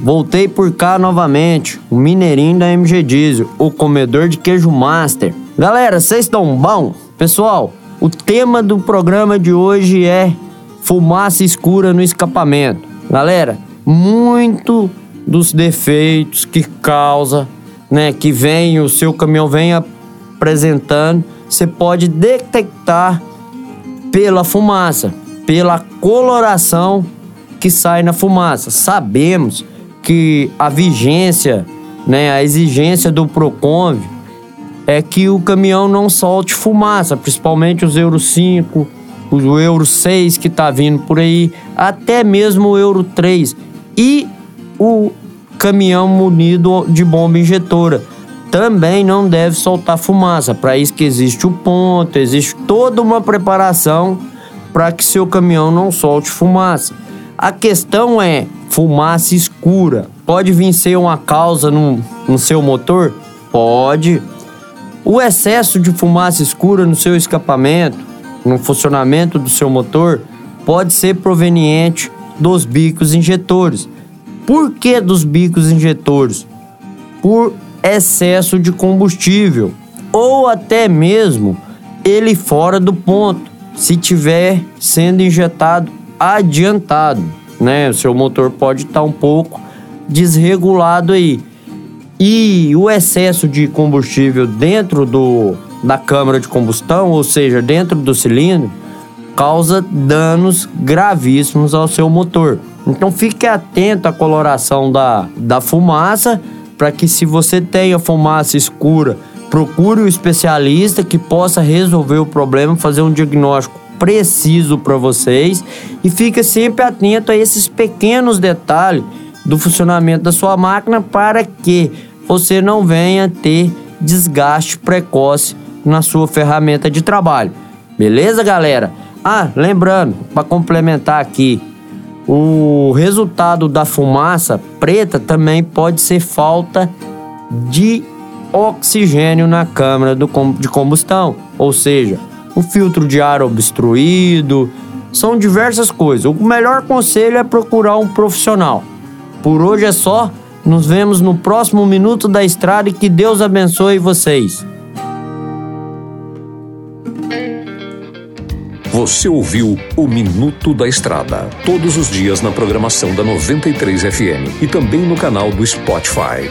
Voltei por cá novamente, o mineirinho da MG Diesel, o comedor de queijo master. Galera, vocês estão bom? Pessoal, o tema do programa de hoje é fumaça escura no escapamento. Galera, muito dos defeitos que causa, né, que vem o seu caminhão vem apresentando, você pode detectar pela fumaça, pela coloração que sai na fumaça. Sabemos que a vigência, né, a exigência do Proconv é que o caminhão não solte fumaça, principalmente os Euro 5, o Euro 6 que está vindo por aí, até mesmo o Euro 3 e o caminhão munido de bomba injetora também não deve soltar fumaça. Para isso que existe o ponto, existe toda uma preparação para que seu caminhão não solte fumaça. A questão é fumaça escura. Pode vir ser uma causa no, no seu motor? Pode. O excesso de fumaça escura no seu escapamento, no funcionamento do seu motor, pode ser proveniente dos bicos injetores. Por que dos bicos injetores? Por excesso de combustível ou até mesmo ele fora do ponto, se tiver sendo injetado adiantado né? O seu motor pode estar tá um pouco desregulado aí. E o excesso de combustível dentro do, da câmara de combustão, ou seja, dentro do cilindro, causa danos gravíssimos ao seu motor. Então fique atento à coloração da, da fumaça, para que se você tenha fumaça escura, procure o um especialista que possa resolver o problema, fazer um diagnóstico preciso para vocês e fica sempre atento a esses pequenos detalhes do funcionamento da sua máquina para que você não venha ter desgaste precoce na sua ferramenta de trabalho. Beleza, galera? Ah, lembrando, para complementar aqui, o resultado da fumaça preta também pode ser falta de oxigênio na câmara de combustão, ou seja, o filtro de ar obstruído, são diversas coisas. O melhor conselho é procurar um profissional. Por hoje é só. Nos vemos no próximo Minuto da Estrada e que Deus abençoe vocês. Você ouviu o Minuto da Estrada, todos os dias na programação da 93 FM e também no canal do Spotify.